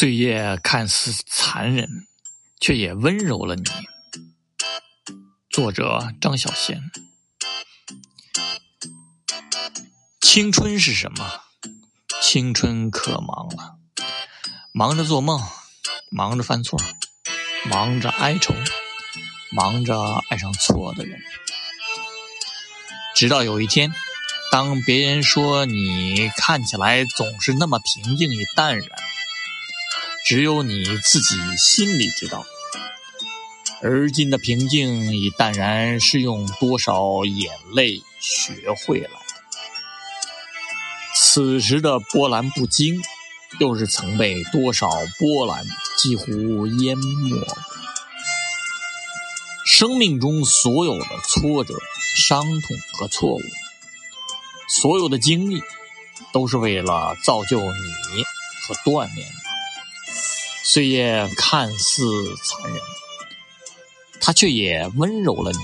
岁月看似残忍，却也温柔了你。作者：张小娴。青春是什么？青春可忙了，忙着做梦，忙着犯错，忙着哀愁，忙着爱上错的人。直到有一天，当别人说你看起来总是那么平静与淡然。只有你自己心里知道，而今的平静与淡然是用多少眼泪学会来的。此时的波澜不惊，又是曾被多少波澜几乎淹没。生命中所有的挫折、伤痛和错误，所有的经历，都是为了造就你和锻炼你。岁月看似残忍，它却也温柔了你。